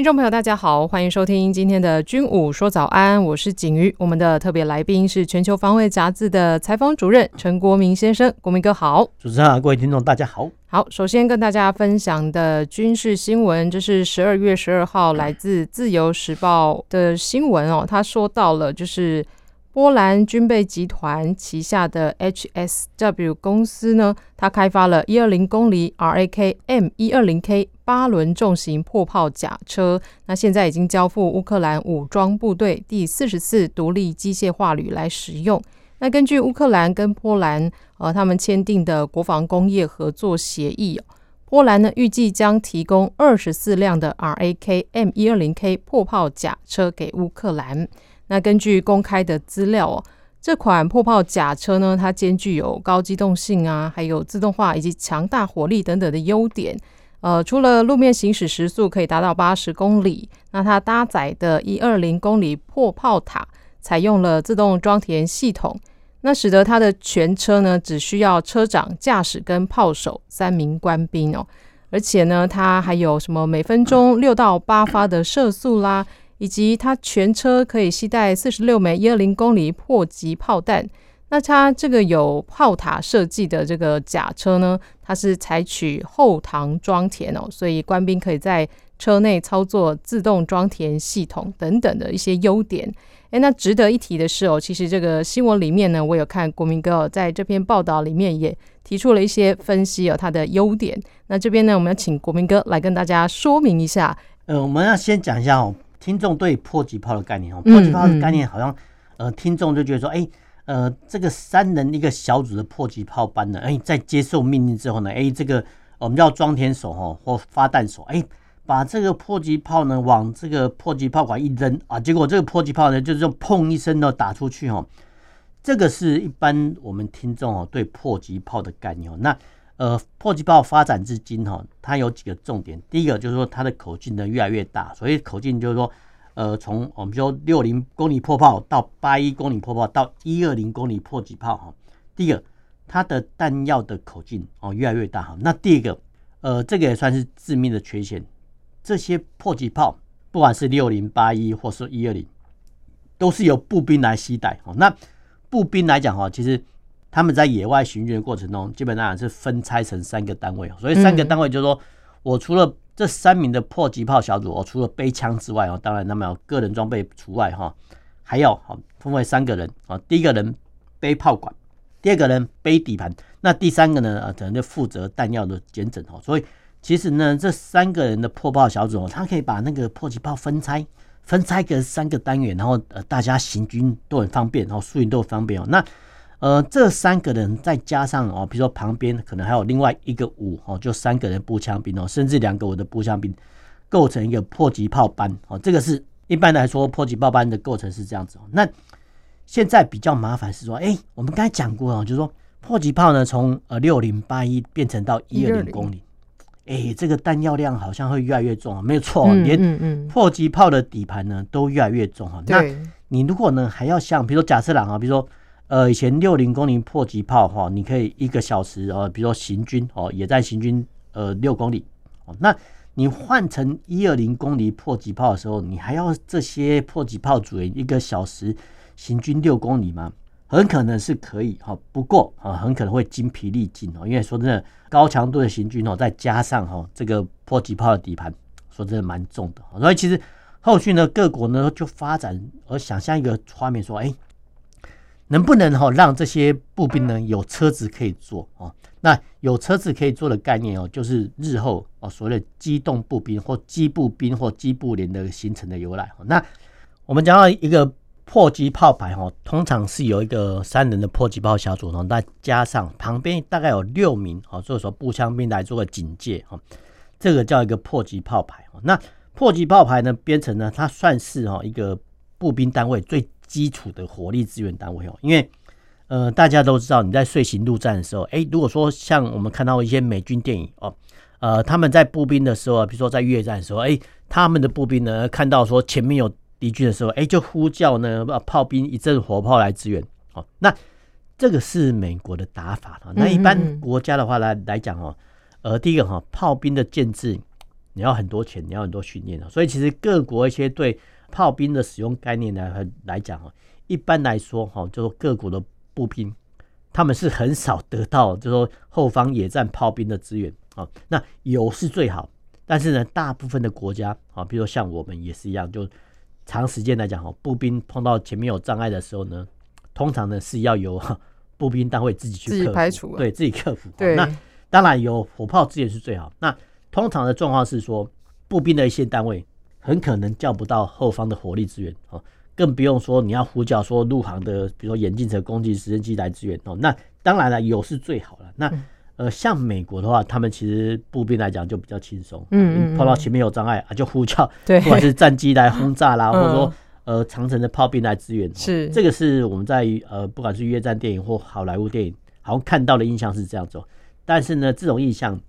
听众朋友，大家好，欢迎收听今天的《军武说早安》，我是景瑜。我们的特别来宾是《全球防卫杂志》的采访主任陈国民先生，国民哥好。主持人好，各位听众，大家好。好，首先跟大家分享的军事新闻，这是十二月十二号来自《自由时报》的新闻哦。他说到了，就是波兰军备集团旗下的 HSW 公司呢，它开发了一二零公里 RAK M 一二零 K。八轮重型破炮甲车，那现在已经交付乌克兰武装部队第四十四独立机械化旅来使用。那根据乌克兰跟波兰呃他们签订的国防工业合作协议，波兰呢预计将提供二十四辆的 RAK M 一二零 K 破炮甲车给乌克兰。那根据公开的资料哦，这款破炮甲车呢，它兼具有高机动性啊，还有自动化以及强大火力等等的优点。呃，除了路面行驶时速可以达到八十公里，那它搭载的一二零公里迫炮塔采用了自动装填系统，那使得它的全车呢只需要车长、驾驶跟炮手三名官兵哦，而且呢，它还有什么每分钟六到八发的射速啦，以及它全车可以携带四十六枚一二零公里迫击炮弹。那它这个有炮塔设计的这个甲车呢，它是采取后膛装填哦，所以官兵可以在车内操作自动装填系统等等的一些优点。诶，那值得一提的是哦，其实这个新闻里面呢，我有看国民哥哦在这篇报道里面也提出了一些分析哦，它的优点。那这边呢，我们要请国民哥来跟大家说明一下。呃，我们要先讲一下哦，听众对迫击炮的概念哦，迫击炮的概念好像、嗯嗯、呃，听众就觉得说，哎。呃，这个三人一个小组的迫击炮班呢，哎，在接受命令之后呢，哎，这个我们叫装填手哈，或发弹手，哎，把这个迫击炮呢往这个迫击炮管一扔啊，结果这个迫击炮呢就是砰一声的打出去哈。这个是一般我们听众哦对迫击炮的概念。那呃，迫击炮发展至今哈，它有几个重点，第一个就是说它的口径呢越来越大，所以口径就是说。呃，从我们说六零公里破炮到八一公里破炮到一二零公里迫击炮哈，第一个它的弹药的口径哦越来越大哈。那第二个，呃，这个也算是致命的缺陷。这些迫击炮不管是六零八一或是一二零，都是由步兵来携带哦。那步兵来讲哈，其实他们在野外巡军的过程中，基本上是分拆成三个单位，所以三个单位就是说我除了这三名的迫击炮小组哦，除了背枪之外哦，当然他们有个人装备除外哈，还要好分为三个人啊。第一个人背炮管，第二个人背底盘，那第三个呢啊，可能就负责弹药的检整哦。所以其实呢，这三个人的迫炮小组，他可以把那个迫击炮分拆，分拆个三个单元，然后呃大家行军都很方便，然后宿营都很方便哦。那呃，这三个人再加上哦，比如说旁边可能还有另外一个五哦，就三个人步枪兵哦，甚至两个我的步枪兵构成一个迫击炮班哦。这个是一般来说迫击炮班的构成是这样子哦。那现在比较麻烦是说，哎，我们刚才讲过哦，就是说迫击炮呢从呃六零八一变成到一二零公里，哎，这个弹药量好像会越来越重啊，没有错，连迫击炮的底盘呢都越来越重啊。那你如果呢还要像比如说假设啦啊，比如说。呃，以前六零公里迫击炮哈，你可以一个小时呃，比如说行军哦，野战行军呃六公里哦，那你换成一二零公里迫击炮的时候，你还要这些迫击炮组员一个小时行军六公里吗？很可能是可以哈，不过啊，很可能会精疲力尽哦，因为说真的，高强度的行军哦，再加上哈这个迫击炮的底盘，说真的蛮重的，所以其实后续呢，各国呢就发展而想象一个画面说，哎。能不能哈让这些步兵呢有车子可以坐哦？那有车子可以坐的概念哦，就是日后哦所谓的机动步兵或机步兵或机步连的形成的由来。那我们讲到一个迫击炮排哈，通常是有一个三人的迫击炮小组哦，再加上旁边大概有六名哦，所以说步枪兵来做个警戒哈，这个叫一个迫击炮排。那迫击炮排呢编成呢，它算是哈一个步兵单位最基础的火力支援单位哦。因为呃，大家都知道你在遂行陆战的时候，哎，如果说像我们看到一些美军电影哦，呃，他们在步兵的时候，比如说在越战的时候，哎，他们的步兵呢看到说前面有敌军的时候，哎，就呼叫呢炮兵一阵火炮来支援。哦，那这个是美国的打法。那一般国家的话来来讲哦，呃，第一个哈，炮兵的建制。你要很多钱，你要很多训练啊，所以其实各国一些对炮兵的使用概念来来讲哦，一般来说哈，就说各国的步兵他们是很少得到，就说后方野战炮兵的支援啊。那有是最好，但是呢，大部分的国家啊，比如说像我们也是一样，就长时间来讲哈，步兵碰到前面有障碍的时候呢，通常呢是要由 步兵单位自己去克服，自己排除，对，自己克服。对，那当然有火炮支援是最好。那通常的状况是说，步兵的一些单位很可能叫不到后方的火力支援哦，更不用说你要呼叫说陆航的，比如说眼镜蛇攻击直升机来支援哦。那当然了，有是最好了。那呃，像美国的话，他们其实步兵来讲就比较轻松，嗯，碰到前面有障碍啊，就呼叫，对不管是战机来轰炸啦，或者说呃长城的炮兵来支援，是这个是我们在呃不管是越战电影或好莱坞电影，好像看到的印象是这样子。但是呢，这种印象。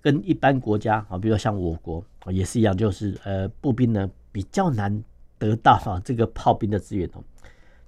跟一般国家啊，比如说像我国也是一样，就是呃步兵呢比较难得到哈这个炮兵的支援哦，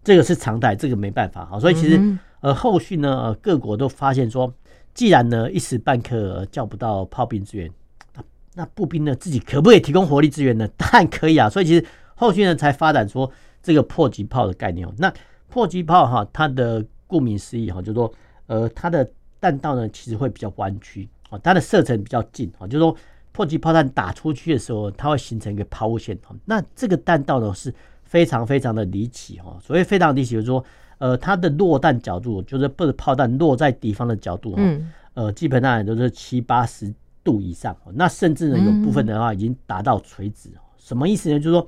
这个是常态，这个没办法哈。所以其实呃后续呢，各国都发现说，既然呢一时半刻叫不到炮兵支援，那那步兵呢自己可不可以提供火力支援呢？当然可以啊。所以其实后续呢才发展说这个迫击炮的概念哦。那迫击炮哈，它的顾名思义哈，就是说呃它的弹道呢其实会比较弯曲。它的射程比较近啊，就是说迫击炮弹打出去的时候，它会形成一个抛物线。那这个弹道呢是非常非常的离奇哦，所谓非常离奇，就是说呃它的落弹角度，就是不是炮弹落在敌方的角度嗯，呃基本上也都是七八十度以上。那甚至呢有部分的话已经达到垂直。什么意思呢？就是说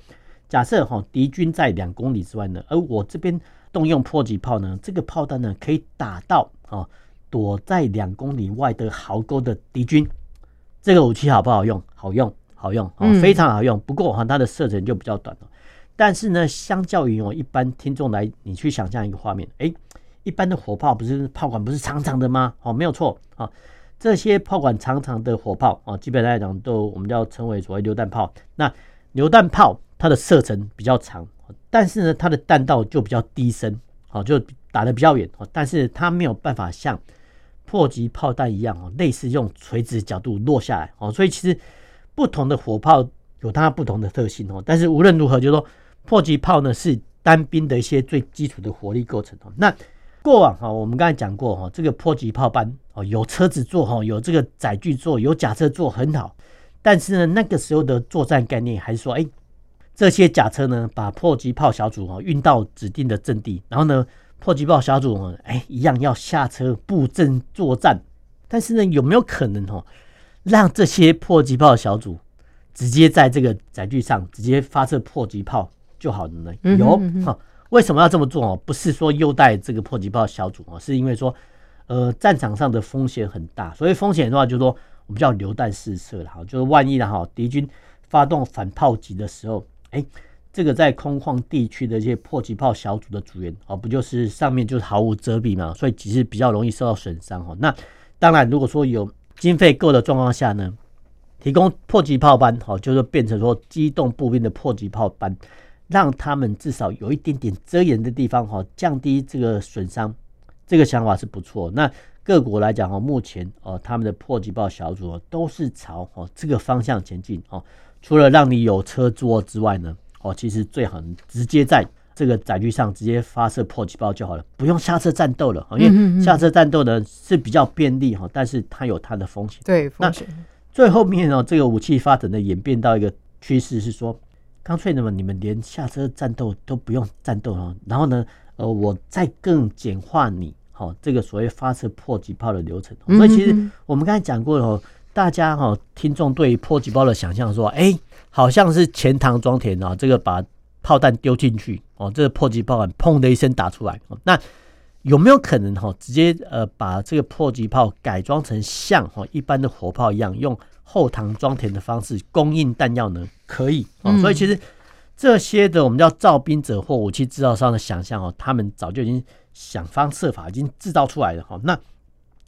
假设哈敌军在两公里之外呢，而我这边动用迫击炮呢，这个炮弹呢可以打到啊。躲在两公里外的壕沟的敌军，这个武器好不好用？好用，好用，哦，非常好用。不过哈，它的射程就比较短了。但是呢，相较于我一般听众来，你去想象一个画面，哎，一般的火炮不是炮管不是长长的吗？哦，没有错啊，这些炮管长长的火炮啊，基本上来讲都我们叫称为所谓榴弹炮。那榴弹炮它的射程比较长，但是呢，它的弹道就比较低深，好，就打得比较远，但是它没有办法像。迫击炮弹一样哦，类似用垂直角度落下来哦，所以其实不同的火炮有它不同的特性哦。但是无论如何，就是说迫击炮呢是单兵的一些最基础的火力构成哦。那过往哈，我们刚才讲过哈，这个迫击炮班哦，有车子坐哈，有这个载具坐，有甲车坐很好。但是呢，那个时候的作战概念还是说，哎，这些甲车呢，把迫击炮小组哦运到指定的阵地，然后呢。迫击炮小组哎，一样要下车布阵作战，但是呢，有没有可能哦，让这些迫击炮小组直接在这个载具上直接发射迫击炮就好了呢？有哈？为什么要这么做哦？不是说优待这个迫击炮小组哦，是因为说，呃，战场上的风险很大，所以风险的话，就是说我们叫榴弹试射了哈，就是万一呢哈，敌军发动反炮击的时候，哎。这个在空旷地区的一些迫击炮小组的组员哦，不就是上面就是毫无遮蔽嘛，所以其实比较容易受到损伤哦。那当然，如果说有经费够的状况下呢，提供迫击炮班哦，就是变成说机动步兵的迫击炮班，让他们至少有一点点遮掩的地方哈，降低这个损伤，这个想法是不错。那各国来讲哦，目前哦他们的迫击炮小组都是朝哦这个方向前进哦，除了让你有车坐之外呢。哦，其实最好直接在这个载具上直接发射迫击炮就好了，不用下车战斗了。因为下车战斗呢是比较便利哈，但是它有它的风险。对，风险。最后面呢，这个武器发展的演变到一个趋势是说，干脆那么你们连下车战斗都不用战斗了，然后呢，呃，我再更简化你，好，这个所谓发射迫击炮的流程。所以其实我们刚才讲过了，大家哈听众对于迫击炮的想象说，哎。好像是前塘装填啊，这个把炮弹丢进去哦，这个迫击炮弹砰的一声打出来。那有没有可能哈，直接呃把这个迫击炮改装成像哈一般的火炮一样，用后塘装填的方式供应弹药呢？可以啊，所以其实这些的我们叫造兵者或武器制造商的想象哦，他们早就已经想方设法已经制造出来了哈。那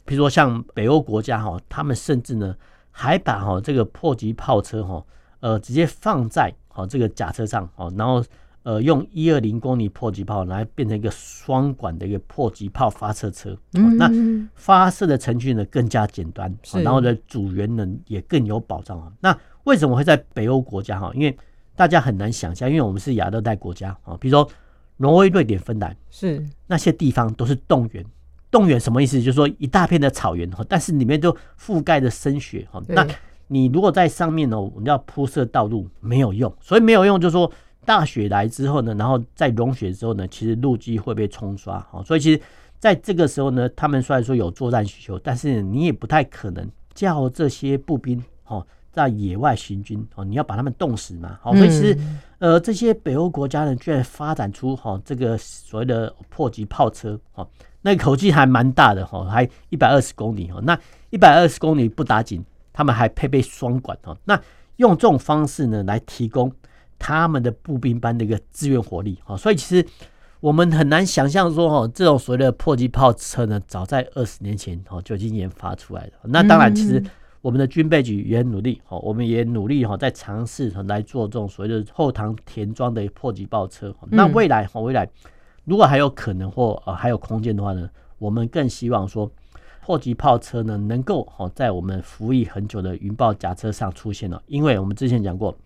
比如说像北欧国家哈，他们甚至呢还把哈这个迫击炮车哈呃直接放在好这个甲车上哦，然后呃用一二零公里迫击炮来变成一个双管的一个迫击炮发射车。那发射的程序呢更加简单，然后的组员呢也更有保障啊。那为什么会在北欧国家哈？因为大家很难想象，因为我们是亚热带国家啊，比如说挪威、瑞典、芬兰，是那些地方都是动员。动员什么意思？就是说一大片的草原哈，但是里面都覆盖着深雪哈。那你如果在上面呢，我们要铺设道路没有用，所以没有用，就是说大雪来之后呢，然后在融雪之后呢，其实路基会被冲刷哦。所以其实在这个时候呢，他们虽然说有作战需求，但是你也不太可能叫这些步兵哦。在野外行军哦，你要把他们冻死嘛？好，所以其实呃，这些北欧国家呢，居然发展出哈这个所谓的迫击炮车哦，那口径还蛮大的哈，还一百二十公里哦。那一百二十公里不打紧，他们还配备双管哦。那用这种方式呢，来提供他们的步兵班的一个支援火力哦。所以其实我们很难想象说哦，这种所谓的迫击炮车呢，早在二十年前哦就已经研发出来了。那当然，其实。我们的军备局也很努力，我们也努力哈，在尝试来做这种所谓的后膛填装的迫击炮车。那未来未来如果还有可能或呃还有空间的话呢，我们更希望说迫击炮车呢能够在我们服役很久的云豹甲车上出现了，因为我们之前讲过，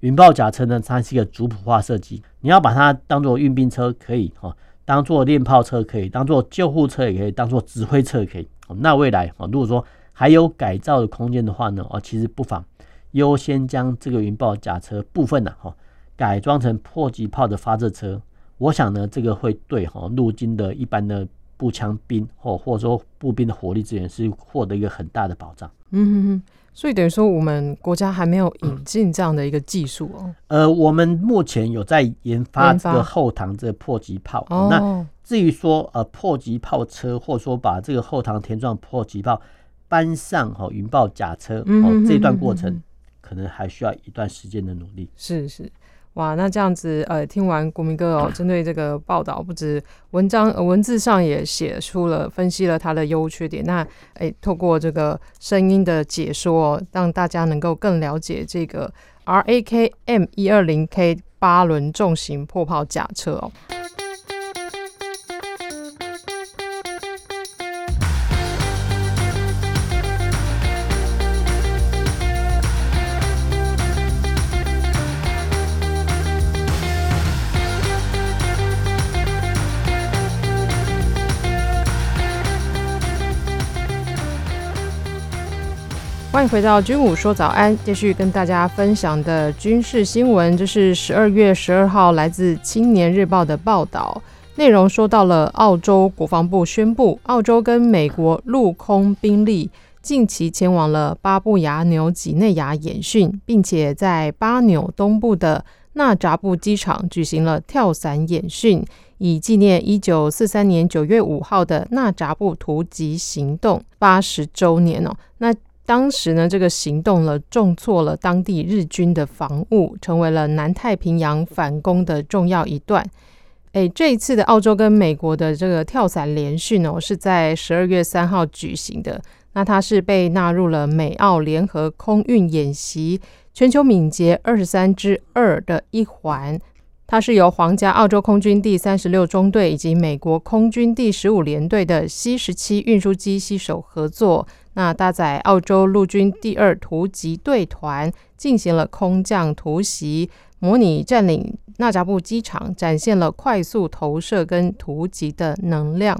云豹甲车呢它是一个族谱化设计，你要把它当做运兵车可以哈，当做练炮车可以，当做救护车也可以，当做指挥车也可以。那未来如果说还有改造的空间的话呢，哦，其实不妨优先将这个云豹甲车部分呢，哈，改装成迫击炮的发射车。我想呢，这个会对哈陆军的一般的步枪兵或或者说步兵的火力资源是获得一个很大的保障。嗯嗯，所以等于说我们国家还没有引进这样的一个技术哦。呃，我们目前有在研发这个后膛这个迫击炮。哦。那至于说呃迫击炮车，或者说把这个后膛填装迫击炮。搬上哈云豹甲车哦，这段过程可能还需要一段时间的努力。是是，哇，那这样子呃，听完国民哥哦，针对这个报道，不止文章文字上也写出了分析了它的优缺点。那哎，透过这个声音的解说，让大家能够更了解这个 RAKM 一二零 K 八轮重型破炮甲车哦。欢迎回到军武说早安，继续跟大家分享的军事新闻，这是十二月十二号来自《青年日报》的报道，内容说到了澳洲国防部宣布，澳洲跟美国陆空兵力近期前往了巴布亚纽几内亚演训，并且在巴纽东部的纳扎布机场举行了跳伞演训，以纪念一九四三年九月五号的纳扎布突击行动八十周年哦。那当时呢，这个行动了重挫了当地日军的防务，成为了南太平洋反攻的重要一段。诶，这一次的澳洲跟美国的这个跳伞联训哦，是在十二月三号举行的。那它是被纳入了美澳联合空运演习全球敏捷二十三之二的一环。它是由皇家澳洲空军第三十六中队以及美国空军第十五联队的 C 十七运输机携手合作。那搭载澳洲陆军第二突击队团进行了空降突袭，模拟占领纳扎布机场，展现了快速投射跟突击的能量。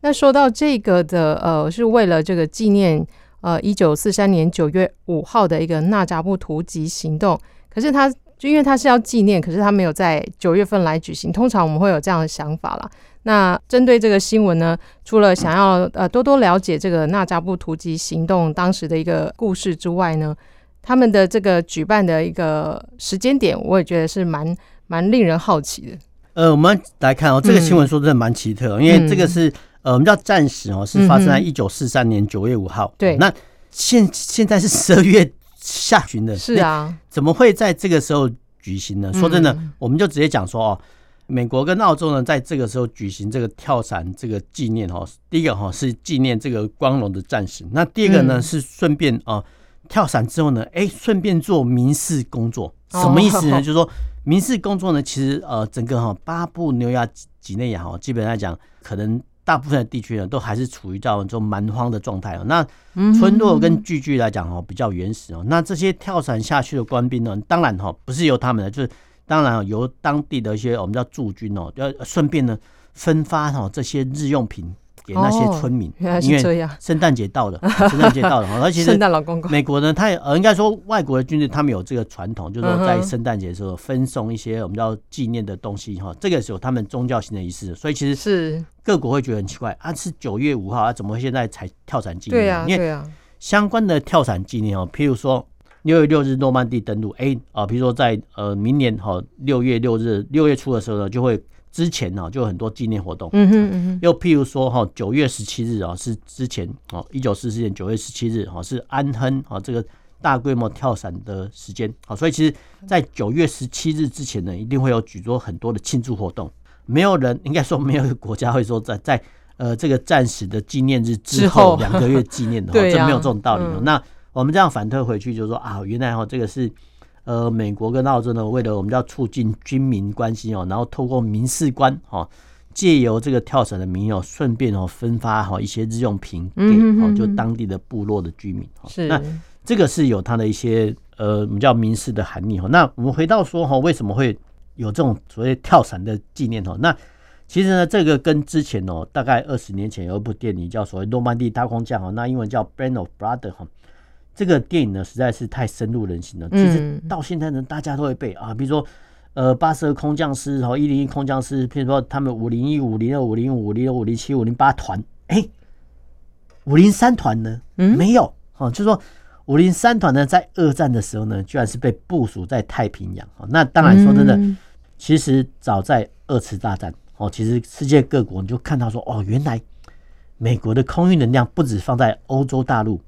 那说到这个的，呃，是为了这个纪念，呃，一九四三年九月五号的一个纳扎布突击行动。可是它就因为它是要纪念，可是它没有在九月份来举行。通常我们会有这样的想法啦。那针对这个新闻呢，除了想要呃多多了解这个纳扎布突击行动当时的一个故事之外呢，他们的这个举办的一个时间点，我也觉得是蛮蛮令人好奇的。呃，我们来看哦，这个新闻说真的蛮奇特，嗯，因为这个是呃我们叫战时哦，是发生在一九四三年九月五号。对，那现现在是十二月下旬的，是啊，怎么会在这个时候举行呢？说真的，我们就直接讲说哦，美国跟澳洲呢，在这个时候举行这个跳伞这个纪念哈，第一个哈是纪念这个光荣的战士，那第二个呢是顺便啊跳伞之后呢，哎，顺便做民事工作，什么意思呢？就是说民事工作呢，其实呃整个哈巴布纽亚几内亚哈，基本上来讲可能。大部分的地区呢，都还是处于到这种蛮荒的状态哦。那村落跟聚居来讲哦，比较原始哦。那这些跳伞下去的官兵呢，当然哈，不是由他们的，就是当然哦由当地的一些我们叫驻军哦，要顺便呢分发哈这些日用品。给那些村民，因为圣诞节到了，圣诞节到了，而且 圣诞老公公，美国呢，他也呃，应该说外国的军队，他们有这个传统，就是说在圣诞节的时候分送一些我们叫纪念的东西哈，这个时候他们宗教性的仪式，所以其实是各国会觉得很奇怪啊，是九月五号啊，怎么会现在才跳伞纪念？对啊，因为相关的跳伞纪念哦，譬如说六月六日诺曼底登陆，哎啊，比如说在呃明年哈六月六日六月初的时候呢，就会。之前呢，就有很多纪念活动。嗯哼嗯哼。又譬如说哈，九月十七日啊，是之前哦，一九四四年九月十七日哈，是安亨啊这个大规模跳伞的时间。好，所以其实，在九月十七日之前呢，一定会有举多很多的庆祝活动。没有人应该说没有一个国家会说在在呃这个战死的纪念日之后两个月纪念的，这没有这种道理。那我们这样反推回去，就是说啊，原来哈这个是。呃，美国跟澳洲呢，为了我们要促进军民关系哦，然后透过民事官哦，借由这个跳伞的名义哦，顺便哦分发哈一些日用品给哦，就当地的部落的居民。是，那这个是有它的一些呃，我们叫民事的含义哈。那我们回到说哈，为什么会有这种所谓跳伞的纪念哈？那其实呢，这个跟之前哦，大概二十年前有一部电影叫所谓诺曼底大空降哈，那英文叫 Band of Brothers 哈。这个电影呢，实在是太深入人心了。其实到现在呢，大家都会背啊，比如说呃，八十二空降师，然后一零一空降师，譬如说他们五零一、五零二、五零五、五零六、五零七、五零八团，哎，五零三团呢，没有哦，就是说五零三团呢，在二战的时候呢，居然是被部署在太平洋。那当然说真的，其实早在二次大战哦，其实世界各国你就看到说，哦，原来美国的空运能量不止放在欧洲大陆。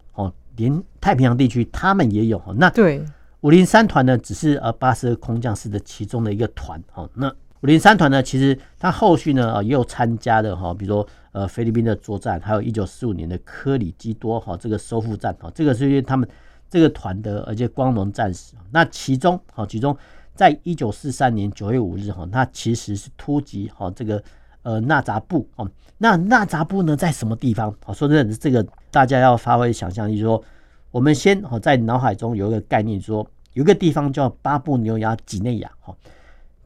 连太平洋地区他们也有，那对五零三团呢，只是呃八十二空降师的其中的一个团哦。那五零三团呢，其实他后续呢啊也有参加的哈，比如说呃菲律宾的作战，还有一九四五年的科里基多哈这个收复战哈，这个是因为他们这个团的而且光荣战士。那其中哈，其中在一九四三年九月五日哈，那其实是突击哈这个呃纳扎布哦。那纳扎布呢，在什么地方？好，说真的，这个大家要发挥想象力，说，我们先好在脑海中有一个概念，说有一个地方叫巴布纽亚几内亚，哈，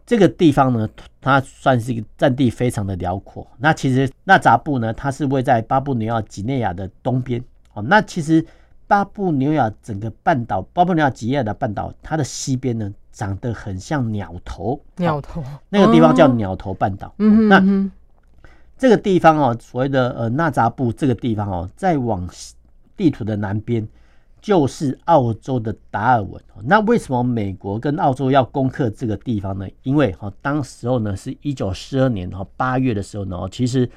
这个地方呢，它算是一个占地非常的辽阔。那其实纳扎布呢，它是位在巴布纽亚几内亚的东边，哦，那其实巴布纽亚整个半岛，巴布纽亚几内亚的半岛，它的西边呢，长得很像鸟头，鸟头，那个地方叫鸟头半岛，嗯，那。这个地方哦，所谓的呃纳扎布这个地方哦，再往地图的南边就是澳洲的达尔文。那为什么美国跟澳洲要攻克这个地方呢？因为哈，当时候呢是一九四二年哈八月的时候呢，其实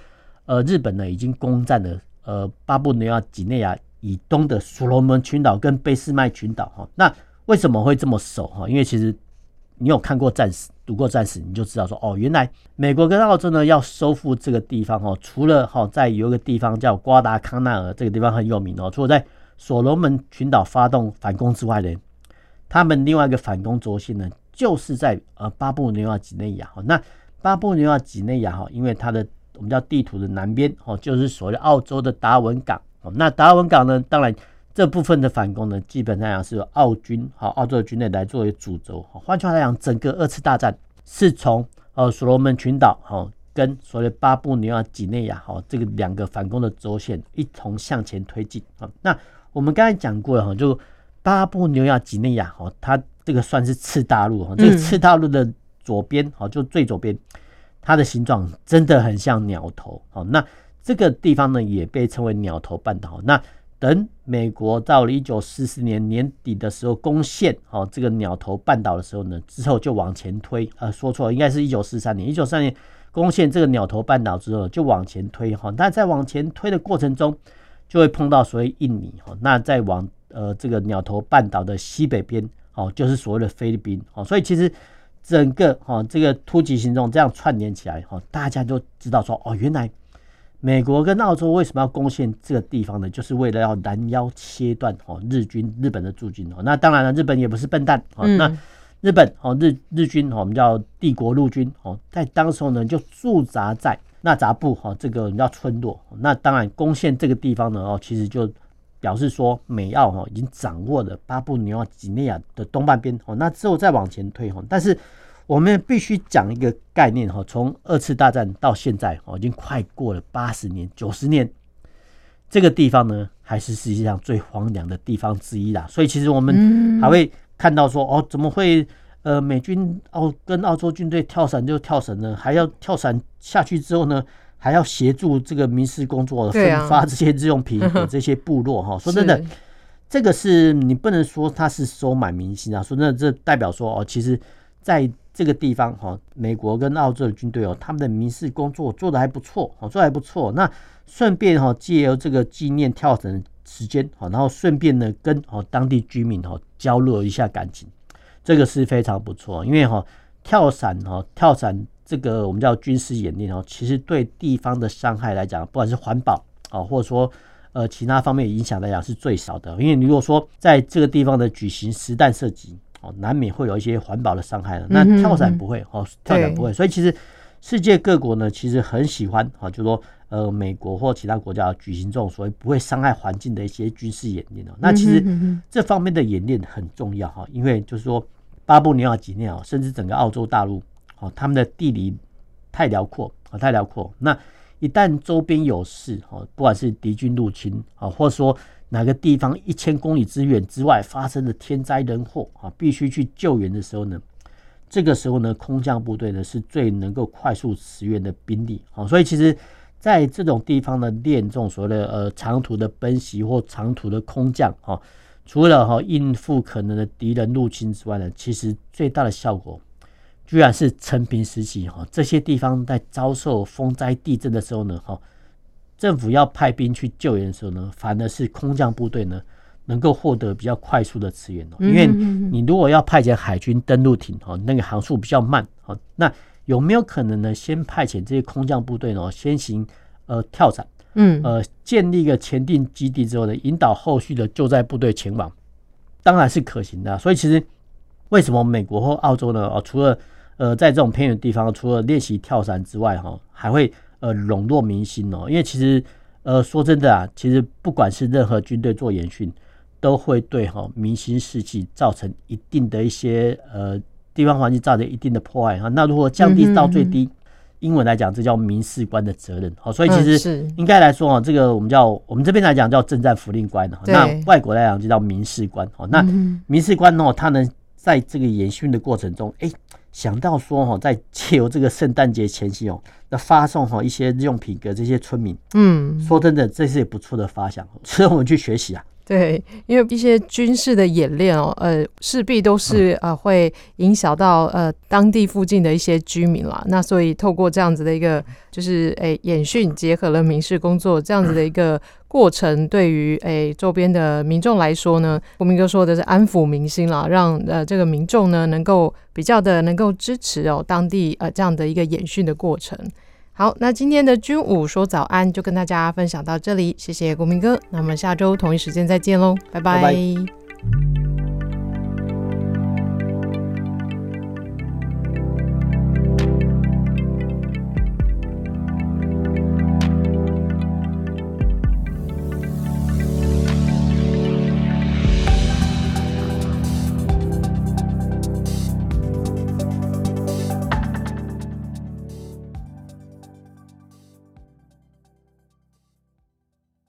呃日本呢已经攻占了呃巴布纽亚几内亚以东的所罗门群岛跟卑斯麦群岛哈。那为什么会这么守哈？因为其实。你有看过战史，读过战史，你就知道说哦，原来美国跟澳洲呢要收复这个地方哦，除了哈在有一个地方叫瓜达康纳尔这个地方很有名哦，除了在所罗门群岛发动反攻之外呢，他们另外一个反攻轴心呢，就是在呃巴布纽亚几内亚哈。那巴布纽亚几内亚哈，因为它的我们叫地图的南边哦，就是所谓的澳洲的达尔文港哦。那达尔文港呢，当然。这部分的反攻呢，基本上是由澳军好澳洲的军队来作为主轴。换句话来讲，整个二次大战是从呃所罗门群岛好跟所谓的巴布尼亚几内亚好这个两个反攻的轴线一同向前推进啊。那我们刚才讲过了哈，就巴布尼亚几内亚哈，它这个算是次大陆哈，这个次大陆的左边好就最左边，它的形状真的很像鸟头好。那这个地方呢，也被称为鸟头半岛。那等美国到了一九四四年年底的时候攻陷哦这个鸟头半岛的时候呢，之后就往前推，呃说错了，应该是一九四三年，一九四三年攻陷这个鸟头半岛之后就往前推哈，但在往前推的过程中就会碰到所谓印尼哈，那再往呃这个鸟头半岛的西北边哦，就是所谓的菲律宾哦，所以其实整个哦这个突击行动这样串联起来哦，大家都知道说哦，原来美国跟澳洲为什么要攻陷这个地方呢？就是为了要拦腰切断哦日军日本的驻军哦。那当然了，日本也不是笨蛋哦。那日本哦日日军哦，我们叫帝国陆军哦，在当时候呢就驻扎在那札布哈这个叫村落。那当然攻陷这个地方呢哦，其实就。表示说，美澳哈已经掌握了巴布纽几内亚的东半边哦，那之后再往前推哦，但是我们必须讲一个概念哈，从二次大战到现在哦，已经快过了八十年、九十年，这个地方呢还是世界上最荒凉的地方之一啦。所以其实我们还会看到说，哦，怎么会呃美军澳跟澳洲军队跳伞就跳伞呢？还要跳伞下去之后呢？还要协助这个民事工作分发这些日用品给这些部落哈。说真的，这个是你不能说他是收买民心啊。说真的，这代表说哦，其实在这个地方哈，美国跟澳洲的军队哦，他们的民事工作做得还不错哦，做得还不错。那顺便哈，借由这个纪念跳伞时间好，然后顺便呢跟哦当地居民哈交流一下感情，这个是非常不错。因为哈跳伞哈跳伞。这个我们叫军事演练哦，其实对地方的伤害来讲，不管是环保啊，或者说呃其他方面影响来讲是最少的。因为如果说在这个地方的举行实弹射击哦，难免会有一些环保的伤害的。那跳伞不会哦，跳伞不会。所以其实世界各国呢，其实很喜欢哦，就是说呃美国或其他国家举行这种所谓不会伤害环境的一些军事演练哦。那其实这方面的演练很重要哈，因为就是说巴布尼亚几内亚甚至整个澳洲大陆。哦，他们的地理太辽阔啊，太辽阔。那一旦周边有事，哦，不管是敌军入侵啊，或者说哪个地方一千公里之远之外发生的天灾人祸啊，必须去救援的时候呢，这个时候呢，空降部队呢是最能够快速驰援的兵力啊。所以其实，在这种地方呢，练这种所谓的呃长途的奔袭或长途的空降啊，除了哈应付可能的敌人入侵之外呢，其实最大的效果。居然是承平时期哈，这些地方在遭受风灾、地震的时候呢，哈，政府要派兵去救援的时候呢，反而是空降部队呢能够获得比较快速的支援哦。因为你如果要派遣海军登陆艇哦，那个航速比较慢哦，那有没有可能呢？先派遣这些空降部队呢，先行呃跳伞，嗯，呃建立一个前定基地之后呢，引导后续的救灾部队前往，当然是可行的。所以其实为什么美国或澳洲呢？哦，除了呃，在这种偏远地方，除了练习跳伞之外，哈，还会呃笼络民心哦。因为其实呃说真的啊，其实不管是任何军队做演训，都会对哈民心士气造成一定的一些呃地方环境造成一定的破坏哈。那如果降低到最低，英文来讲，这叫民事官的责任。好，所以其实应该来说啊，这个我们叫我们这边来讲叫政战福令官，那外国来讲就叫民事官。哦，那民事官哦，他能在这个演训的过程中，哎。想到说哈，在借由这个圣诞节前夕哦，那发送哈一些日用品给这些村民，嗯，说真的，这是也不错的发想，值得我们去学习啊。对，因为一些军事的演练哦，呃，势必都是呃会影响到呃当地附近的一些居民啦。那所以透过这样子的一个就是诶、欸、演训，结合了民事工作这样子的一个 过程，对于诶、欸、周边的民众来说呢，国铭哥说的是安抚民心啦，让呃这个民众呢能够比较的能够支持哦当地呃这样的一个演训的过程。好，那今天的军武说早安就跟大家分享到这里，谢谢国民哥，那我们下周同一时间再见喽，拜拜。